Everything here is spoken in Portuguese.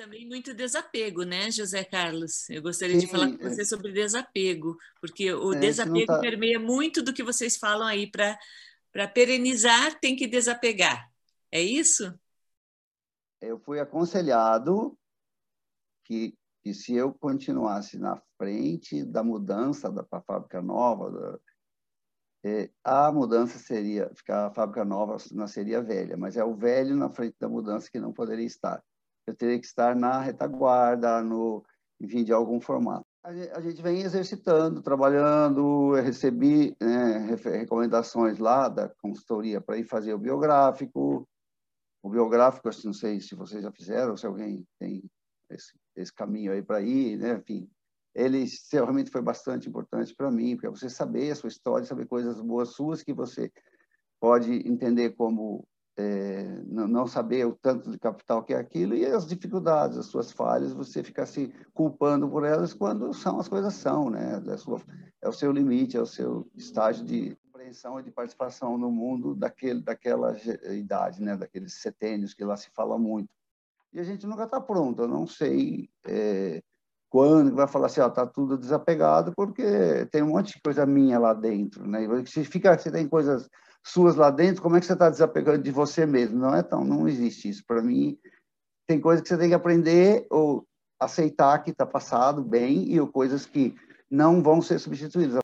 também muito desapego, né, José Carlos? Eu gostaria Sim, de falar com é. você sobre desapego, porque o é, desapego tá... permeia muito do que vocês falam aí para para perenizar tem que desapegar. É isso? Eu fui aconselhado que, que se eu continuasse na frente da mudança para a fábrica nova, da, é, a mudança seria ficar a fábrica nova nasceria velha, mas é o velho na frente da mudança que não poderia estar. Eu teria que estar na retaguarda, no, enfim, de algum formato. A gente vem exercitando, trabalhando, eu recebi né, recomendações lá da consultoria para ir fazer o biográfico. O biográfico, não sei se vocês já fizeram, se alguém tem esse, esse caminho aí para ir, né? enfim, ele realmente foi bastante importante para mim, porque é você saber a sua história, saber coisas boas suas que você pode entender como é, não saber o tanto de capital que é aquilo e as dificuldades, as suas falhas, você ficar se culpando por elas quando são as coisas são, né? É, sua, é o seu limite, é o seu estágio de compreensão e de participação no mundo daquele, daquela idade, né? Daqueles setênios que lá se fala muito. E a gente nunca está pronto. Eu não sei é, quando vai falar assim, ó, tá tudo desapegado, porque tem um monte de coisa minha lá dentro, né? Se fica, se tem coisas suas lá dentro, como é que você está desapegando de você mesmo? Não é tão, não existe isso. Para mim, tem coisas que você tem que aprender ou aceitar que está passado bem e coisas que não vão ser substituídas.